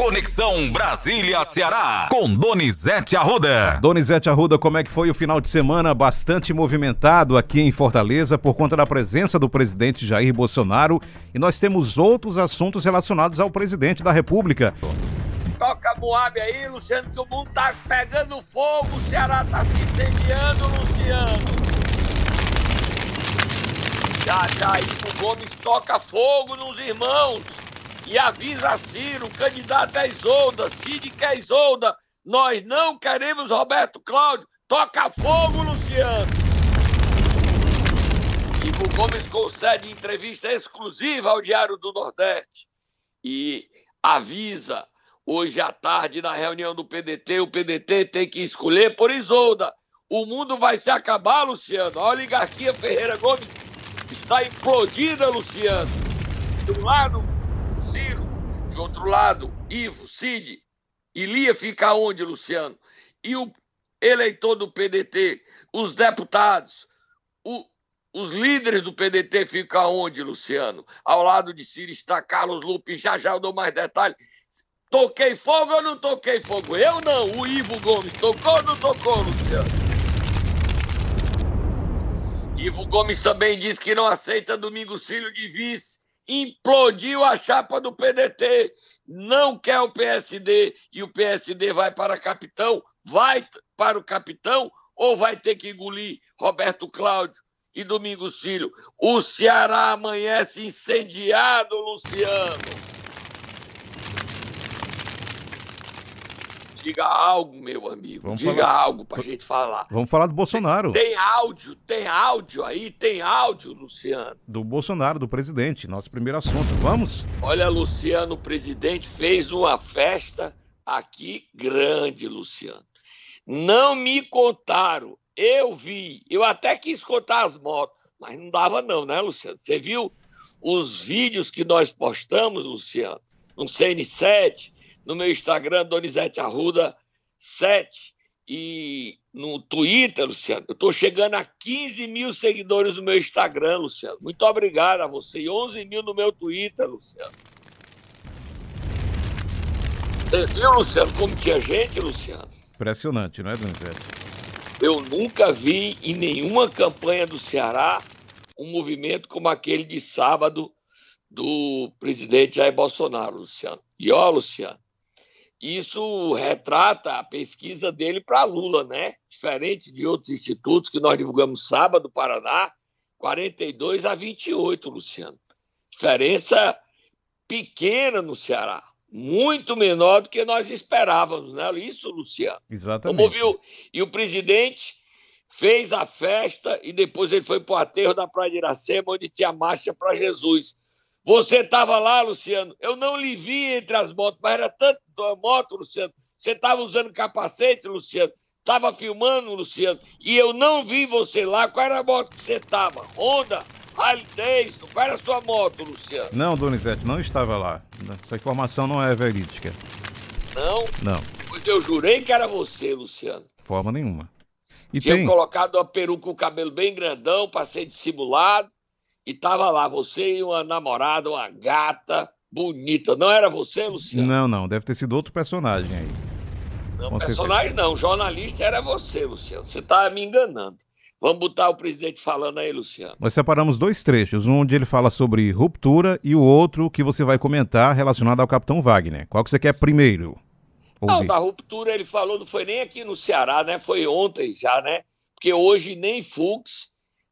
Conexão Brasília-Ceará, com Donizete Arruda. Donizete Arruda, como é que foi o final de semana? Bastante movimentado aqui em Fortaleza por conta da presença do presidente Jair Bolsonaro e nós temos outros assuntos relacionados ao presidente da República. Toca Moab aí, Luciano, que o mundo tá pegando fogo, o Ceará tá se incendiando, Luciano. Já, já, o Gomes toca fogo nos irmãos e avisa Ciro, candidato é Isolda, Cid quer Isolda, nós não queremos Roberto Cláudio, toca fogo, Luciano. Ivo Gomes concede entrevista exclusiva ao Diário do Nordeste e avisa hoje à tarde na reunião do PDT, o PDT tem que escolher por Isolda. O mundo vai se acabar, Luciano. A oligarquia Ferreira Gomes está implodida, Luciano. De um lado. De outro lado, Ivo, Cid. Ilia fica onde, Luciano? E o eleitor do PDT, os deputados, o, os líderes do PDT ficam onde, Luciano? Ao lado de Ciro está Carlos Lupe. Já já eu dou mais detalhes. Toquei fogo ou não toquei fogo? Eu não. O Ivo Gomes tocou ou não tocou, Luciano? Ivo Gomes também disse que não aceita Domingos Filho de vice. Implodiu a chapa do PDT. Não quer o PSD e o PSD vai para capitão. Vai para o capitão ou vai ter que engolir Roberto Cláudio e Domingos Filho? O Ceará amanhece incendiado, Luciano. Diga algo, meu amigo. Vamos Diga falar... algo pra gente falar. Vamos falar do Bolsonaro. Tem, tem, áudio, tem áudio aí, tem áudio, Luciano. Do Bolsonaro, do presidente, nosso primeiro assunto. Vamos? Olha, Luciano, o presidente fez uma festa aqui grande, Luciano. Não me contaram, eu vi, eu até quis contar as motos, mas não dava não, né, Luciano? Você viu os vídeos que nós postamos, Luciano, no CN7, no meu Instagram, Donizete Arruda 7. E no Twitter, Luciano, eu estou chegando a 15 mil seguidores no meu Instagram, Luciano. Muito obrigado a você. E 11 mil no meu Twitter, Luciano. Você viu, Luciano, como tinha gente, Luciano? Impressionante, não é, Donizete? Eu nunca vi em nenhuma campanha do Ceará um movimento como aquele de sábado do presidente Jair Bolsonaro, Luciano. E ó, Luciano, isso retrata a pesquisa dele para Lula, né? Diferente de outros institutos que nós divulgamos sábado, Paraná, 42 a 28, Luciano. Diferença pequena no Ceará, muito menor do que nós esperávamos, né? Isso, Luciano. Exatamente. Como viu? E o presidente fez a festa e depois ele foi para o aterro da Praia de Iracema, onde tinha marcha para Jesus. Você estava lá, Luciano. Eu não lhe vi entre as motos, mas era tanto moto, Luciano. Você estava usando capacete, Luciano. Estava filmando, Luciano. E eu não vi você lá. Qual era a moto que você estava? Honda? Harley Davidson? Qual era a sua moto, Luciano? Não, Donizete, não estava lá. Essa informação não é verídica. Não? Não. Pois eu jurei que era você, Luciano. Forma nenhuma. E Tinha tem... colocado uma peruca com o cabelo bem grandão, passei dissimulado. E tava lá, você e uma namorada, uma gata bonita. Não era você, Luciano? Não, não. Deve ter sido outro personagem aí. Não, Com personagem certeza. não. Jornalista era você, Luciano. Você tá me enganando. Vamos botar o presidente falando aí, Luciano. Nós separamos dois trechos, um onde ele fala sobre ruptura e o outro que você vai comentar relacionado ao Capitão Wagner. Qual que você quer primeiro? Ouvir? Não, da ruptura ele falou, não foi nem aqui no Ceará, né? Foi ontem já, né? Porque hoje nem Fux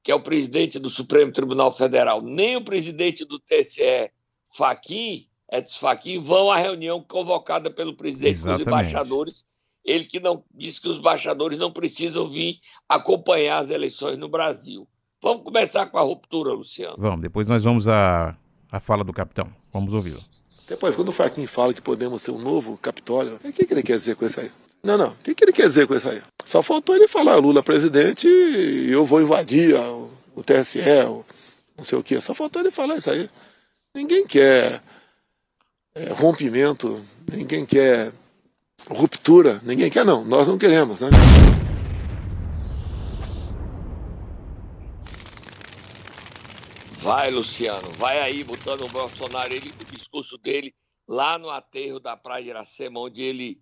que é o presidente do Supremo Tribunal Federal, nem o presidente do TCE, Faquim, Edson Faquim, vão à reunião convocada pelo presidente Exatamente. dos embaixadores. Ele que não disse que os embaixadores não precisam vir acompanhar as eleições no Brasil. Vamos começar com a ruptura, Luciano. Vamos, depois nós vamos à, à fala do capitão. Vamos ouvi-lo. Depois, quando o Faquim fala que podemos ter um novo Capitólio, o que, que ele quer dizer com isso aí? Não, não. O que, que ele quer dizer com isso aí? Só faltou ele falar, Lula presidente, eu vou invadir o, TSE, não sei o quê. Só faltou ele falar isso aí. Ninguém quer é, rompimento, ninguém quer ruptura, ninguém quer não. Nós não queremos, né? Vai, Luciano, vai aí botando o Bolsonaro, ele, o discurso dele lá no aterro da Praia de Iracema, onde ele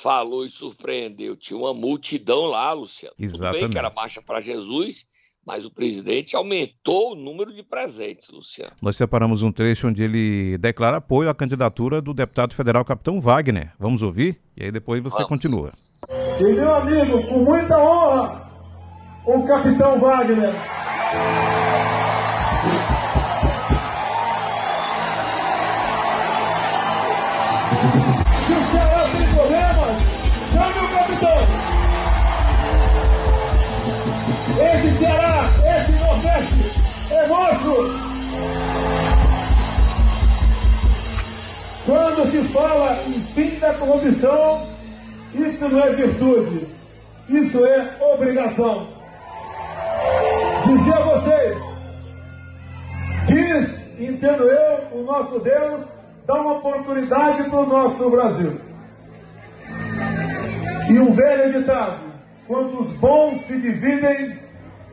falou e surpreendeu. Tinha uma multidão lá, Luciano. Exatamente. Tudo bem que era marcha para Jesus, mas o presidente aumentou o número de presentes, Luciano. Nós separamos um trecho onde ele declara apoio à candidatura do deputado federal Capitão Wagner. Vamos ouvir? E aí depois você Vamos. continua. E meu amigo, com muita honra, o Capitão Wagner. Quando se fala em fim da corrupção, isso não é virtude, isso é obrigação. Dizer a vocês, quis, entendo eu, o nosso Deus, dar uma oportunidade para o nosso Brasil. E um velho ditado: quando os bons se dividem,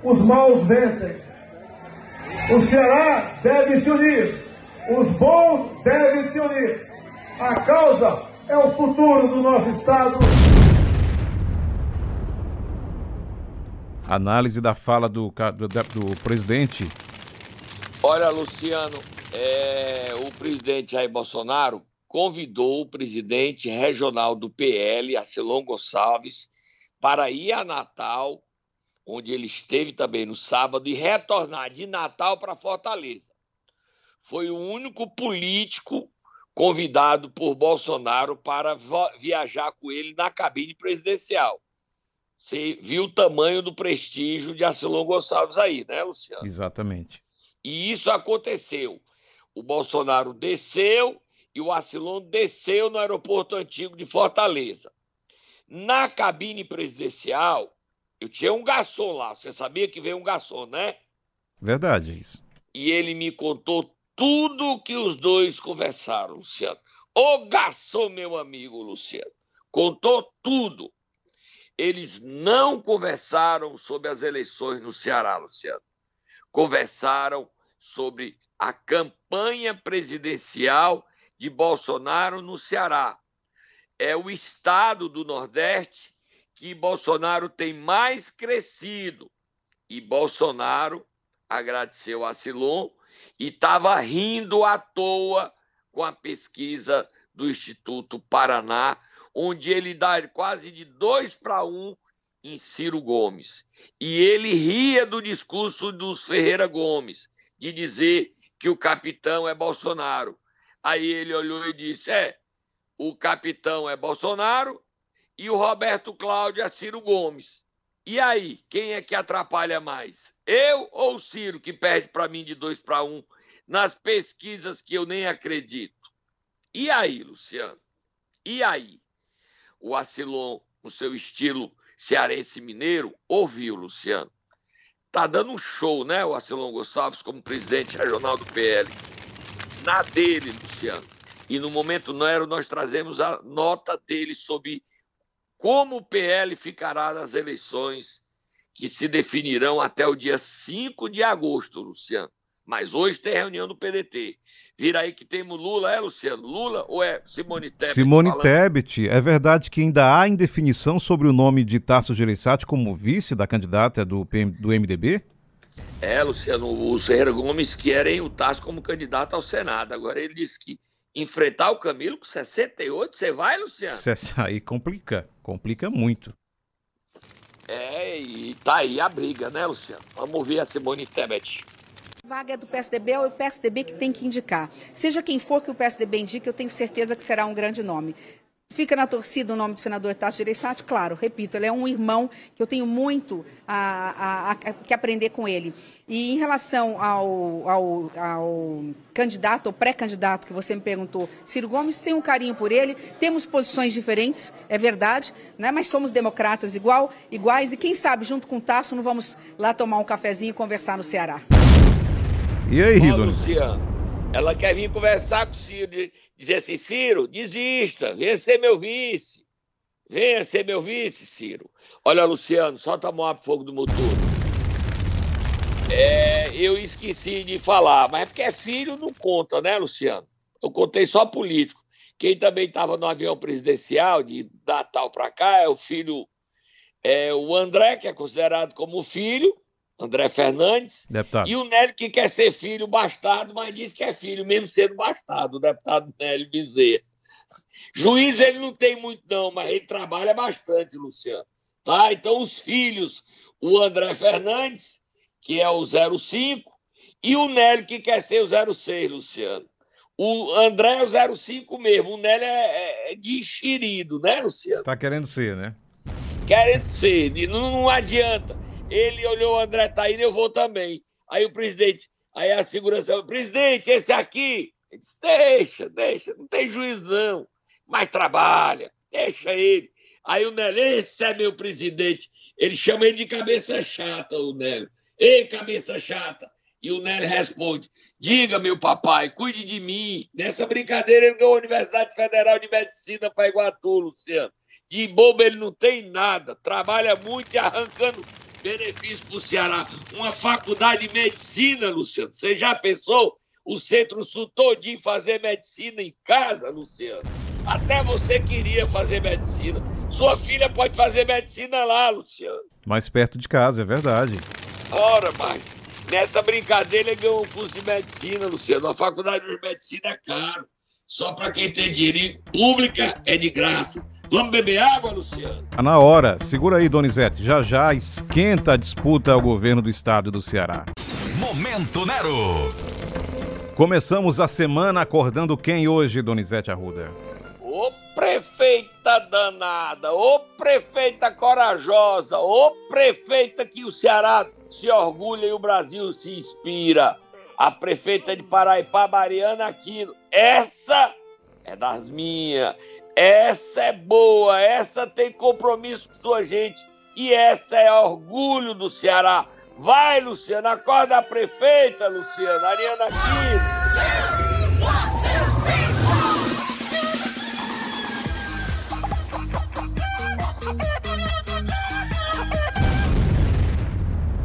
os maus vencem. O Ceará deve se unir, os bons devem se unir. A causa é o futuro do nosso Estado. Análise da fala do, do, do presidente. Olha, Luciano, é, o presidente Jair Bolsonaro convidou o presidente regional do PL, Arcelon Gonçalves, para ir a Natal, onde ele esteve também no sábado, e retornar de Natal para Fortaleza. Foi o único político convidado por Bolsonaro para viajar com ele na cabine presidencial. Você viu o tamanho do prestígio de Arcelon Gonçalves aí, né, Luciano? Exatamente. E isso aconteceu. O Bolsonaro desceu e o Acilon desceu no aeroporto antigo de Fortaleza. Na cabine presidencial, eu tinha um garçom lá. Você sabia que veio um garçom, né? Verdade, é isso. E ele me contou tudo que os dois conversaram, Luciano. Ô garçom, meu amigo Luciano, contou tudo. Eles não conversaram sobre as eleições no Ceará, Luciano. Conversaram sobre a campanha presidencial de Bolsonaro no Ceará. É o estado do Nordeste que Bolsonaro tem mais crescido. E Bolsonaro agradeceu a Silon e estava rindo à toa com a pesquisa do Instituto Paraná, onde ele dá quase de dois para um em Ciro Gomes. E ele ria do discurso dos Ferreira Gomes, de dizer que o capitão é Bolsonaro. Aí ele olhou e disse: é, o capitão é Bolsonaro e o Roberto Cláudio é Ciro Gomes. E aí, quem é que atrapalha mais? Eu ou o Ciro, que perde para mim de dois para um nas pesquisas que eu nem acredito? E aí, Luciano? E aí? O Acilon, no seu estilo cearense mineiro, ouviu, Luciano. Tá dando um show, né, o Acilon Gonçalves, como presidente regional do PL. Na dele, Luciano. E no Momento Nero nós trazemos a nota dele sobre como o PL ficará nas eleições que se definirão até o dia 5 de agosto, Luciano. Mas hoje tem reunião do PDT. Vira aí que temos Lula, é, Luciano? Lula ou é Simone Tebet? Simone falando? Tebet, é verdade que ainda há indefinição sobre o nome de Tasso Gereissati como vice da candidata do, PM, do MDB? É, Luciano, o Ferreira Gomes querem o Tasso como candidato ao Senado. Agora ele disse que enfrentar o Camilo com 68, você vai, Luciano? Cê- Aí complica, complica muito. É, e tá aí a briga, né, Luciano? Vamos ouvir a Simone Tebet. Vaga é do PSDB, é o PSDB que tem que indicar. Seja quem for que o PSDB indique, eu tenho certeza que será um grande nome. Fica na torcida o nome do senador Tasso Gereissati? Claro, repito, ele é um irmão que eu tenho muito a, a- a- que aprender com ele. E em relação ao, ao- ao candidato, ou pré-candidato que você me perguntou, Ciro Gomes, tenho um carinho por ele, temos posições diferentes, é verdade, né? mas somos democratas igual, iguais, e quem sabe, junto com o Tasso, não vamos lá tomar um cafezinho e conversar no Ceará. E aí? Luciano, ela quer vir conversar com o Ciro, dizer assim, Ciro, desista, venha ser meu vice. Venha ser meu vice, Ciro. Olha, Luciano, solta a mão pro fogo do motor. É, eu esqueci de falar, mas é porque é filho não conta, né, Luciano? Eu contei só político. Quem também estava no avião presidencial de Natal para cá é o filho, é o André, que é considerado como filho, André Fernandes, deputado. e o Nélio, que quer ser filho bastardo, mas diz que é filho, mesmo sendo bastardo, o deputado Nélio Bezerra. Juiz ele não tem muito, não, mas ele trabalha bastante, Luciano. Tá? Então, os filhos, o André Fernandes, que é o 05, e o Nélio, que quer ser o 06, Luciano. O André é o 05 mesmo, o Nélio é, é de enxerido, né, Luciano? Tá querendo ser, né? Querendo ser, não, não adianta. Ele olhou o André tá indo, eu vou também. Aí o presidente, aí a segurança, presidente, esse aqui, ele disse, deixa, deixa, não tem juiz não, mas trabalha, deixa ele. Aí o Nélio, esse é meu presidente. Ele chama ele de cabeça chata, o Nélio. Ei, cabeça chata. E o Nélio responde: Diga, meu papai, cuide de mim. Nessa brincadeira, ele ganhou a Universidade Federal de Medicina para Iguatu, Luciano. De bobo ele não tem nada, trabalha muito e arrancando benefícios para o Ceará. Uma faculdade de medicina, Luciano. Você já pensou o Centro-Sul todinho fazer medicina em casa, Luciano? Até você queria fazer medicina. Sua filha pode fazer medicina lá, Luciano. Mais perto de casa, é verdade. Ora, mas nessa brincadeira ganhou um curso de medicina, Luciano. A faculdade de medicina é caro. Só para quem tem dinheiro pública é de graça. Vamos beber água, Luciano? Tá na hora. Segura aí, Donizete. Já já esquenta a disputa ao governo do estado do Ceará. Momento Nero. Começamos a semana acordando quem hoje, Donizete Arruda? Ô prefeita danada, ô prefeita corajosa, ô prefeita que o Ceará se orgulha e o Brasil se inspira. A prefeita de Paraipá, Mariana Aquino. Essa é das minhas. Essa é boa, essa tem compromisso com sua gente. E essa é orgulho do Ceará. Vai, Luciano, acorda a prefeita, Luciano, Ariana Aquino.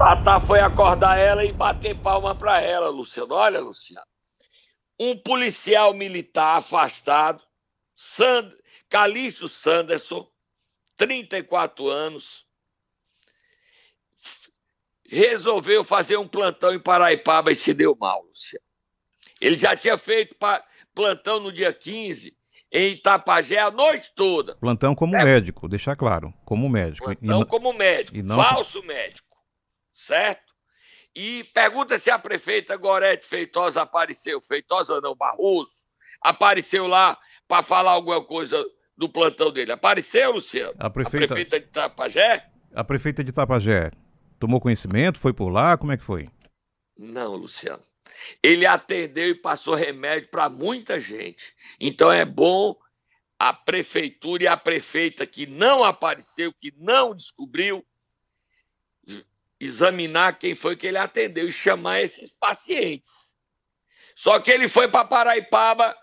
Tatá foi acordar ela e bater palma para ela, Luciano. Olha, Luciano. Um policial militar afastado, Sand... Calixto Sanderson, 34 anos, resolveu fazer um plantão em Paraipaba e se deu mal, Luciano. Ele já tinha feito plantão no dia 15 em Itapajé a noite toda. Plantão como É. médico, deixar claro, como médico. Plantão não- como médico, não- falso médico, certo? E pergunta se a prefeita Gorete Feitosa apareceu, Feitosa não, Barroso, apareceu lá para falar alguma coisa do plantão dele. Apareceu, Luciano? A prefeita- A prefeita de Itapajé? A prefeita de Tapajé tomou conhecimento, foi por lá, como é que foi? Não, Luciano. Ele atendeu e passou remédio para muita gente. Então é bom a prefeitura e a prefeita que não apareceu, que não descobriu, examinar quem foi que ele atendeu e chamar esses pacientes. Só que ele foi para Paraipaba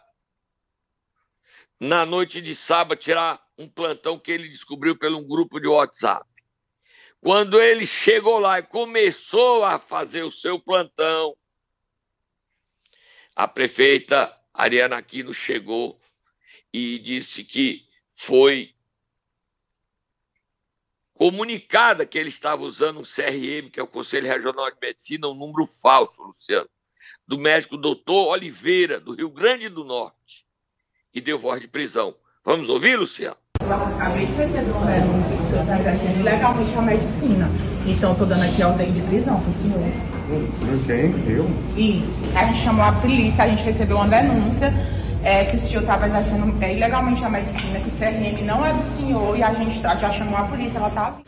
na noite de sábado tirar um plantão que ele descobriu pelo um grupo de WhatsApp. Quando ele chegou lá e começou a fazer o seu plantão, a prefeita Ariana Aquino chegou e disse que foi comunicada que ele estava usando um CRM, que é o Conselho Regional de Medicina, um número falso, Luciano, do médico doutor Oliveira, do Rio Grande do Norte, e deu voz de prisão. Vamos ouvir, Luciano? Eu acabei de receber uma denúncia que o senhor está exercendo ilegalmente a medicina. Então, estou dando aqui a ordem de prisão para o senhor. Quem? Eu? Isso. A gente chamou a polícia, a gente recebeu uma denúncia é, que o senhor estava exercendo é, ilegalmente a medicina, que o CRM não é do senhor e a gente tá- já chamou a polícia, ela tá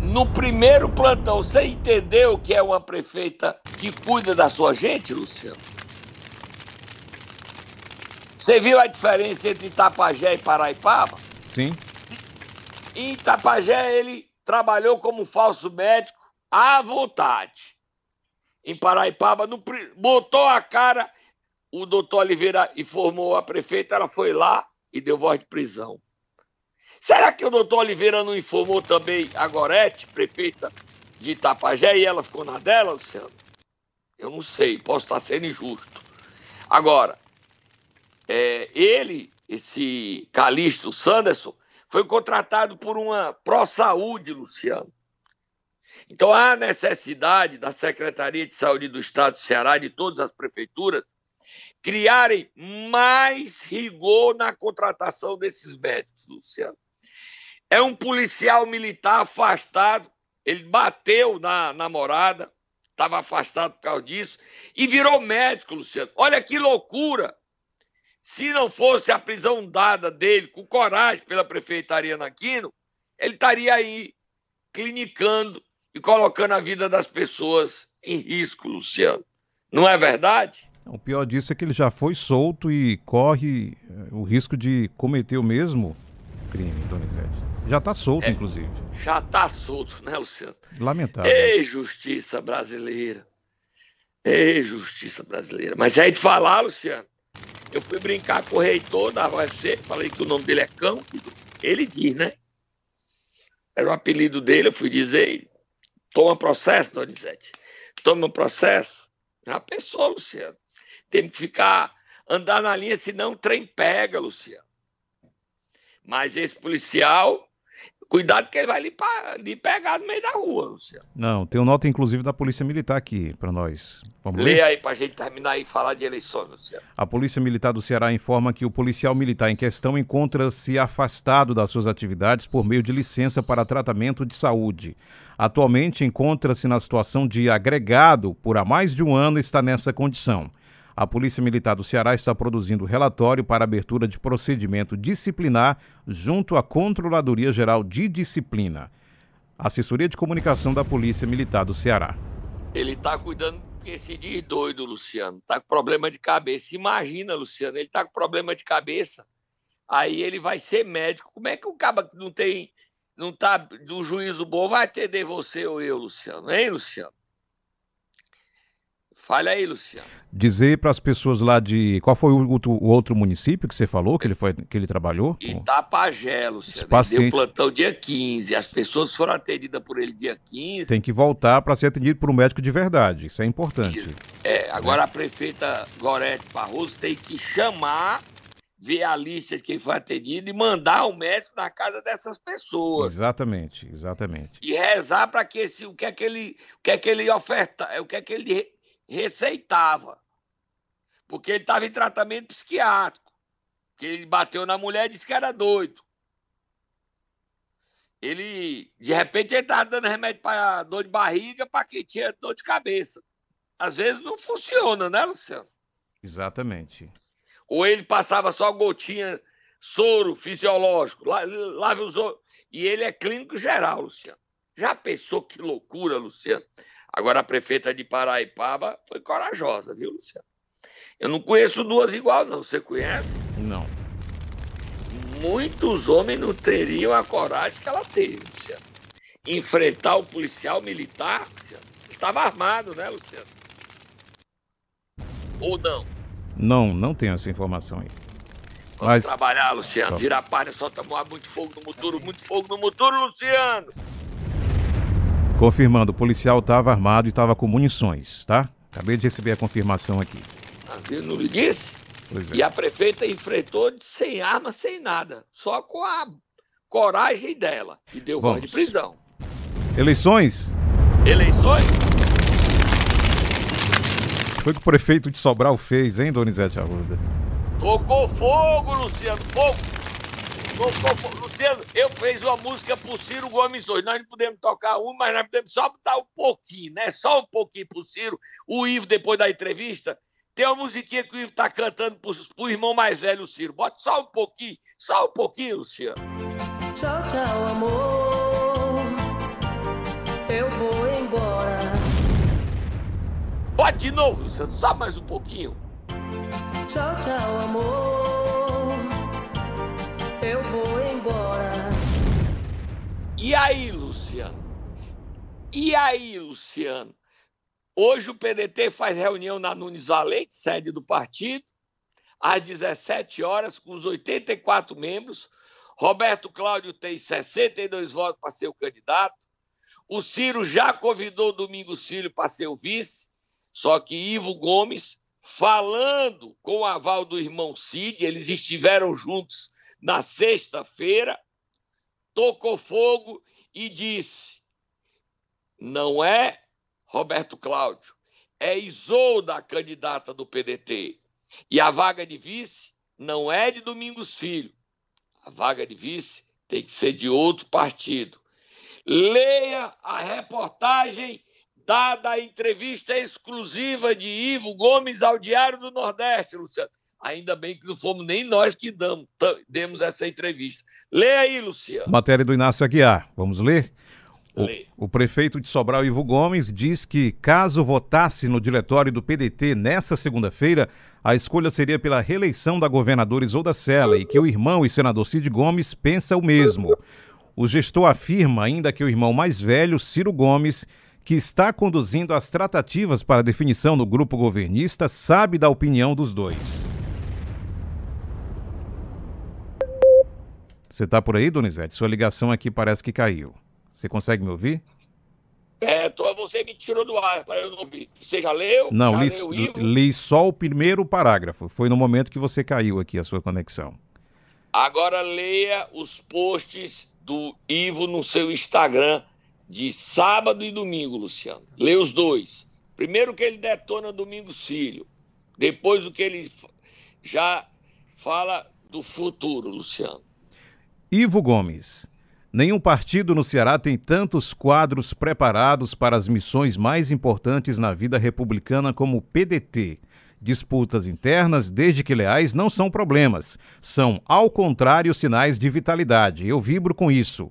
No primeiro plantão, você entendeu que é uma prefeita que cuida da sua gente, Luciano? Você viu a diferença entre Itapajé e Paraipaba? Sim? Em Itapajé, ele trabalhou como falso médico à vontade. Em Paraipaba, no botou a cara, o doutor Oliveira informou a prefeita, ela foi lá e deu voz de prisão. Será que o doutor Oliveira não informou também a Gorete, prefeita de Itapajé, e ela ficou na dela, Luciano? Eu não sei, posso estar sendo injusto. Agora, é, ele, esse Calixto Sanderson, foi contratado por uma pró-saúde, Luciano. Então há necessidade da Secretaria de Saúde do Estado do Ceará e de todas as prefeituras criarem mais rigor na contratação desses médicos, Luciano. É um policial militar afastado, ele bateu na namorada, estava afastado por causa disso, e virou médico, Luciano. Olha que loucura! Se não fosse a prisão dada dele com coragem pela prefeita Ariana Aquino, ele estaria aí clinicando e colocando a vida das pessoas em risco, Luciano. Não é verdade? O pior disso é que ele já foi solto e corre eh, o risco de cometer o mesmo crime, Donizete. Já está solto, é, inclusive. Já está solto, né, Luciano? Lamentável. Ei, justiça brasileira. Ei, justiça brasileira. Mas é de falar, Luciano. Eu fui brincar com o reitor da UFC, falei que o nome dele é Cão. Ele diz, né? Era o apelido dele, eu fui dizer. Toma processo, Donizete. Toma processo. Já pensou, Luciano? Tem que ficar, andar na linha, senão o trem pega, Luciano. Mas esse policial, cuidado que ele vai lhe, lhe pegar no meio da rua, Luciano. Não, tem uma nota inclusive da Polícia Militar aqui para nós. Vamos Lê ler? aí para a gente terminar e falar de eleições, Luciano. A Polícia Militar do Ceará informa que o policial militar em questão encontra-se afastado das suas atividades por meio de licença para tratamento de saúde. Atualmente encontra-se na situação de agregado por há mais de um ano e está nessa condição a Polícia Militar do Ceará está produzindo relatório para abertura de procedimento disciplinar junto à Controladoria Geral de Disciplina. Assessoria de Comunicação da Polícia Militar do Ceará. Ele está cuidando esse dia doido, Luciano. Está com problema de cabeça. Imagina, Luciano, ele está com problema de cabeça. Aí ele vai ser médico. Como é que o cara não tem, não tá do juízo bom vai atender você ou eu, Luciano? Hein, Luciano? Fale aí, Luciano. Dizer para as pessoas lá de. Qual foi o outro, o outro, município que você falou que ele, foi, que ele trabalhou? Itapajé, Luciano. Paciente... Ele deu plantão dia 15. As pessoas foram atendidas por ele dia 15. Tem que voltar para ser atendido por um médico de verdade. Isso é importante. Isso. É, agora a prefeita Gorete Barroso tem que chamar, ver a lista de quem foi atendido e mandar o médico na casa dessas pessoas. Exatamente, exatamente. E rezar para que esse, o que é que ele, o que é que ele oferta, o que é que ele receitava. Porque ele estava em tratamento psiquiátrico. Que ele bateu na mulher e disse que era doido. Ele, de repente, ele estava dando remédio para dor de barriga para quem tinha dor de cabeça. Às vezes não funciona, né, Luciano? Exatamente. Ou ele passava só gotinha, soro fisiológico, lave os E ele é clínico geral, Luciano. Já pensou que loucura, Luciano? Agora, a prefeita de Paraipaba foi corajosa, viu, Luciano? Eu não conheço duas igual, não. Você conhece? Não. Muitos homens não teriam a coragem que ela teve, Luciano. Enfrentar o policial militar, Luciano. Estava armado, né, Luciano? Ou não? Não, não tenho essa informação aí. Vamos Mas... trabalhar, Luciano. Vira palha, solta muito fogo no motor, muito fogo no motor, Luciano. Confirmando, o policial estava armado e estava com munições, tá? Acabei de receber a confirmação aqui. Ah, não lhe disse? É. E a prefeita enfrentou sem arma, sem nada, só com a coragem dela e deu voz de prisão. Eleições? Eleições? Foi o que o prefeito de Sobral fez, hein, Donizete Arruda? Tocou fogo, Luciano, fogo! Luciano, eu fiz uma música pro Ciro Gomes hoje. Nós não podemos tocar uma, mas nós podemos só botar um pouquinho, né? Só um pouquinho pro Ciro. O Ivo, depois da entrevista, tem uma musiquinha que o Ivo tá cantando pro, pro irmão mais velho, o Ciro. Bota só um pouquinho, só um pouquinho, Luciano. Tchau, tchau, amor. Eu vou embora. Bota de novo, Luciano, só mais um pouquinho. Tchau, tchau, amor eu vou embora. E aí, Luciano? E aí, Luciano? Hoje o PDT faz reunião na Nunes Valente, sede do partido, às 17 horas, com os 84 membros. Roberto Cláudio tem 62 votos para ser o candidato. O Ciro já convidou o Domingos Filho para ser o vice, só que Ivo Gomes falando com o aval do irmão Cid, eles estiveram juntos na sexta-feira, tocou fogo e disse: não é Roberto Cláudio, é Isolda a candidata do PDT. E a vaga de vice não é de Domingos Filho. A vaga de vice tem que ser de outro partido. Leia a reportagem dada a entrevista exclusiva de Ivo Gomes ao Diário do Nordeste, Luciano. Ainda bem que não fomos nem nós que damos, demos essa entrevista. Leia aí, Luciano. Matéria do Inácio Aguiar. Vamos ler? O, o, prefeito de Sobral, Ivo Gomes, diz que, caso votasse no diretório do PDT nessa segunda-feira, a escolha seria pela reeleição da governadora Isolda Sela e que o irmão e senador Cid Gomes pensa o mesmo. O gestor afirma ainda que o irmão mais velho, Ciro Gomes, que está conduzindo as tratativas para a definição do grupo governista, sabe da opinião dos dois. Você está por aí, Donizete? Sua ligação aqui parece que caiu. Você consegue me ouvir? É, tô, você me tirou do ar para eu não ouvir. Você já leu? Não, já li, leu li só o primeiro parágrafo. Foi no momento que você caiu aqui a sua conexão. Agora leia os posts do Ivo no seu Instagram de sábado e domingo, Luciano. Lê os dois. Primeiro que ele detona Domingo Filho. Depois o que ele já fala do futuro, Luciano. Ivo Gomes. Nenhum partido no Ceará tem tantos quadros preparados para as missões mais importantes na vida republicana como o PDT. Disputas internas, desde que leais, não são problemas. São, ao contrário, sinais de vitalidade. Eu vibro com isso.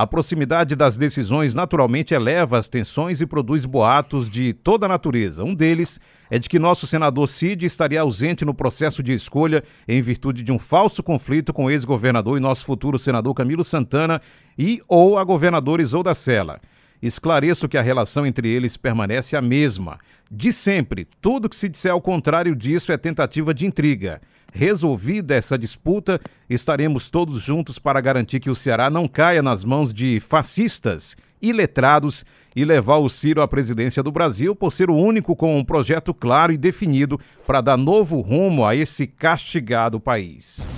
A proximidade das decisões naturalmente eleva as tensões e produz boatos de toda natureza. Um deles é de que nosso senador Cid estaria ausente no processo de escolha em virtude de um falso conflito com o ex-governador e nosso futuro senador Camilo Santana e ou a governadora Isolda Sela. Esclareço que a relação entre eles permanece a mesma. De sempre, tudo que se disser ao contrário disso é tentativa de intriga. Resolvida essa disputa, estaremos todos juntos para garantir que o Ceará não caia nas mãos de fascistas, iletrados e levar o Ciro à presidência do Brasil por ser o único com um projeto claro e definido para dar novo rumo a esse castigado país.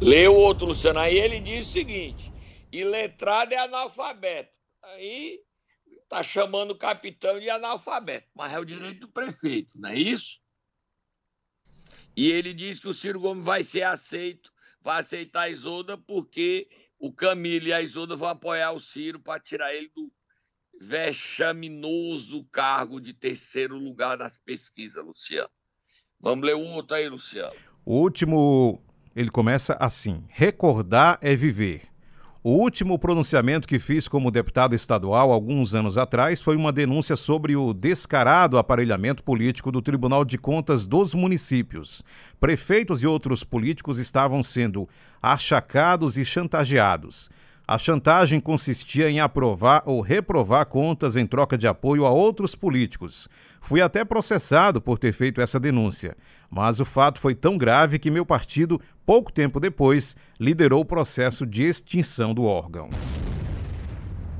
Leu outro, Luciano, aí ele diz o seguinte: iletrado é analfabeto. Aí tá chamando o capitão de analfabeto, mas é o direito do prefeito, não é isso? E ele diz que o Ciro Gomes vai ser aceito, vai aceitar a Isolda, porque o Camilo e a Isolda vão apoiar o Ciro para tirar ele do vexaminoso cargo de terceiro lugar nas pesquisas, Luciano. Vamos ler o outro aí, Luciano. O último, ele começa assim: recordar é viver. O último pronunciamento que fiz como deputado estadual alguns anos atrás foi uma denúncia sobre o descarado aparelhamento político do Tribunal de Contas dos municípios. Prefeitos e outros políticos estavam sendo achacados e chantageados. A chantagem consistia em aprovar ou reprovar contas em troca de apoio a outros políticos. Fui até processado por ter feito essa denúncia, mas o fato foi tão grave que meu partido, pouco tempo depois, liderou o processo de extinção do órgão.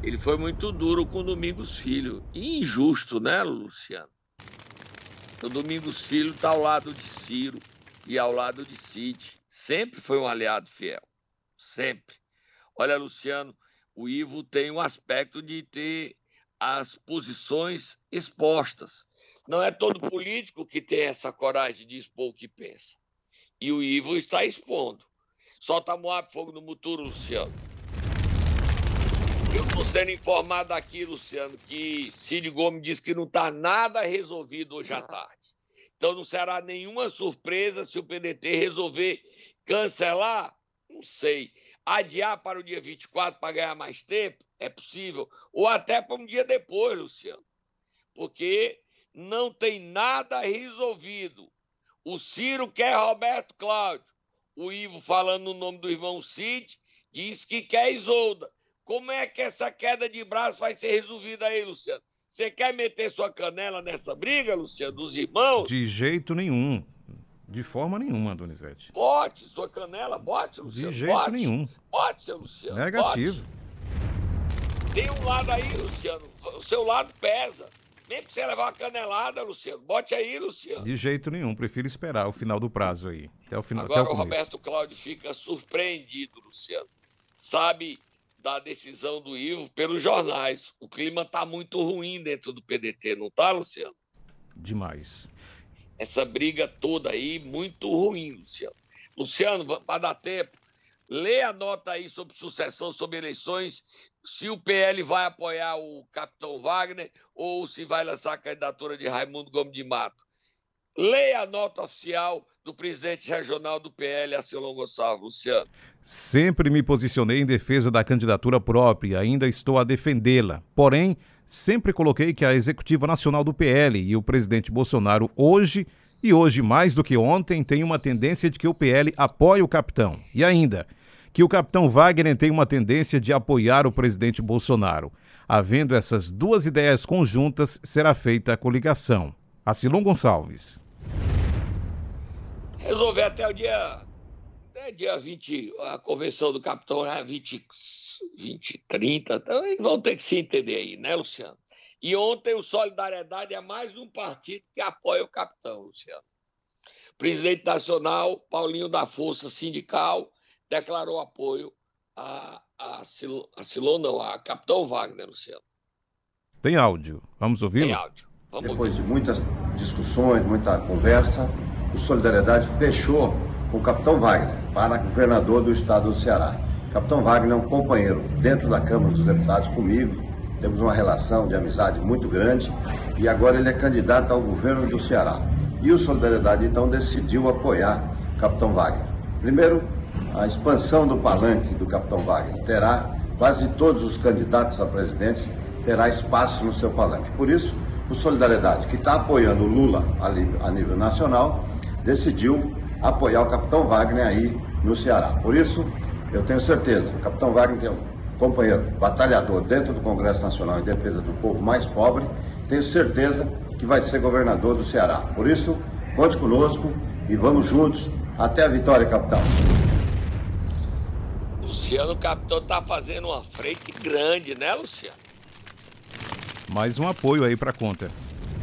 Ele foi muito duro com o Domingos Filho. Injusto, né, Luciano? O Domingos Filho está ao lado de Ciro e ao lado de Cid. Sempre foi um aliado fiel. Sempre. Olha, Luciano, o Ivo tem um aspecto de ter as posições expostas. Não é todo político que tem essa coragem de expor o que pensa. E o Ivo está expondo. Solta Moab Fogo no Muturo, Luciano. Eu estou sendo informado aqui, Luciano, que Cid Gomes disse que não está nada resolvido hoje à tarde. Então não será nenhuma surpresa se o PDT resolver cancelar? Não sei adiar para o dia 24 para ganhar mais tempo? É possível. Ou até para um dia depois, Luciano. Porque não tem nada resolvido. O Ciro quer Roberto Cláudio. O Ivo, falando no nome do irmão Cid, diz que quer Isolda. Como é que essa queda de braço vai ser resolvida aí, Luciano? Você quer meter sua canela nessa briga, Luciano, dos irmãos? De jeito nenhum. De forma nenhuma, Donizete. Bote sua canela, bote, Luciano. De jeito bote. nenhum. Bote, seu Luciano. Negativo. Bote. Tem um lado aí, Luciano. O seu lado pesa. Nem pra você levar uma canelada, Luciano. Bote aí, Luciano. De jeito nenhum, prefiro esperar o final do prazo aí. Até o final. Agora até o o. Roberto Cláudio fica surpreendido, Luciano. Sabe da decisão do Ivo pelos jornais. O clima tá muito ruim dentro do PDT, não tá, Luciano? Demais. Essa briga toda aí, muito ruim, Luciano. Luciano, para dar tempo, lê a nota aí sobre sucessão, sobre eleições, se o PL vai apoiar o capitão Wagner ou se vai lançar a candidatura de Raimundo Gomes de Mato. Leia a nota oficial do presidente regional do PL, Acilon Gonçalves, Luciano. Sempre me posicionei em defesa da candidatura própria ainda estou a defendê-la. Porém, sempre coloquei que a executiva nacional do PL e o presidente Bolsonaro hoje e hoje mais do que ontem tem uma tendência de que o PL apoie o capitão. E ainda, que o capitão Wagner tem uma tendência de apoiar o presidente Bolsonaro. Havendo essas duas ideias conjuntas, será feita a coligação. Acilon Gonçalves. Resolver até o dia. Até dia 20, a convenção do capitão é 20, 20 30. Então eles vão ter que se entender aí, né, Luciano? E ontem o Solidariedade é mais um partido que apoia o capitão, Luciano. Presidente nacional, Paulinho da Força Sindical, declarou apoio a, a, Sil, a não, a Capitão Wagner, Luciano. Tem áudio. Vamos ouvi-lo? Tem áudio. Vamos Depois de muitas discussões, muita conversa, o Solidariedade fechou com o Capitão Wagner para governador do estado do Ceará. Capitão Wagner é um companheiro dentro da Câmara dos Deputados comigo, temos uma relação de amizade muito grande e agora ele é candidato ao governo do Ceará. E o Solidariedade então decidiu apoiar o Capitão Wagner. Primeiro, a expansão do palanque do Capitão Wagner terá quase todos os candidatos a presidente terá espaço no seu palanque. Por isso, o Solidariedade, que está apoiando o Lula a nível nacional, decidiu apoiar o Capitão Wagner aí no Ceará. Por isso, eu tenho certeza, o Capitão Wagner tem um companheiro batalhador dentro do Congresso Nacional em defesa do povo mais pobre, tenho certeza que vai ser governador do Ceará. Por isso, conte conosco e vamos juntos até a vitória, capitão. Luciano, o capitão tá fazendo uma frente grande, né, Luciano? Mais um apoio aí para conta.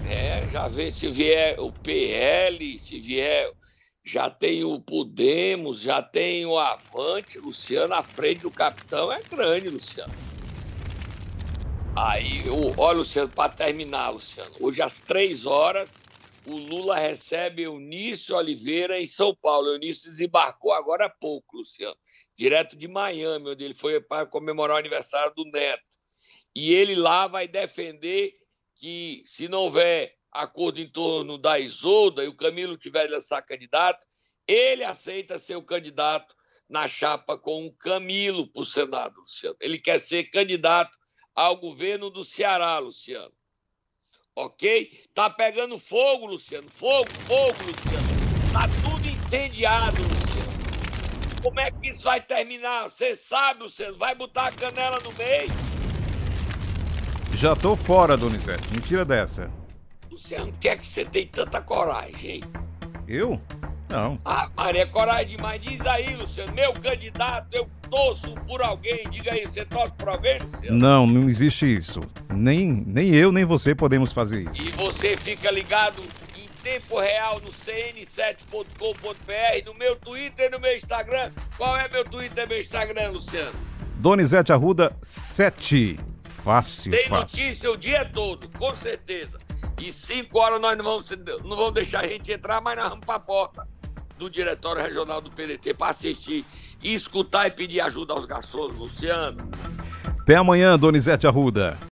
É, já vê se vier o PL, se vier. Já tem o Podemos, já tem o Avante, Luciano, à frente do capitão é grande, Luciano. Aí, olha, Luciano, para terminar, Luciano, hoje às três horas, o Lula recebe Eunício Oliveira em São Paulo. Eunício desembarcou agora há pouco, Luciano, direto de Miami, onde ele foi para comemorar o aniversário do neto. E ele lá vai defender que, se não houver acordo em torno da Isolda e o Camilo tiver lançar candidato, ele aceita ser o candidato na chapa com o Camilo para o Senado, Luciano. Ele quer ser candidato ao governo do Ceará, Luciano. Ok? Tá pegando fogo, Luciano. Fogo, fogo, Luciano. Tá tudo incendiado, Luciano. Como é que isso vai terminar? Você sabe, Luciano. Vai botar a canela no meio? Já tô fora, Donizete. Mentira dessa. Luciano, por que é que você tem tanta coragem, hein? Eu? Não. Ah, Maria, coragem demais. Diz aí, Luciano, meu candidato, eu torço por alguém. Diga aí, você torce por alguém, Luciano? Não, não existe isso. Nem, nem eu, nem você podemos fazer isso. E você fica ligado em tempo real no cn7.com.br, no meu Twitter e no meu Instagram. Qual é meu Twitter e meu Instagram, Luciano? Donizete Arruda 7. Fácil, Tem fácil. notícia o dia todo, com certeza. E 5 horas nós não vamos, não vamos deixar a gente entrar, mas nós vamos para a porta do Diretório Regional do PDT para assistir e escutar e pedir ajuda aos garçons, Luciano. Até amanhã, Donizete Arruda.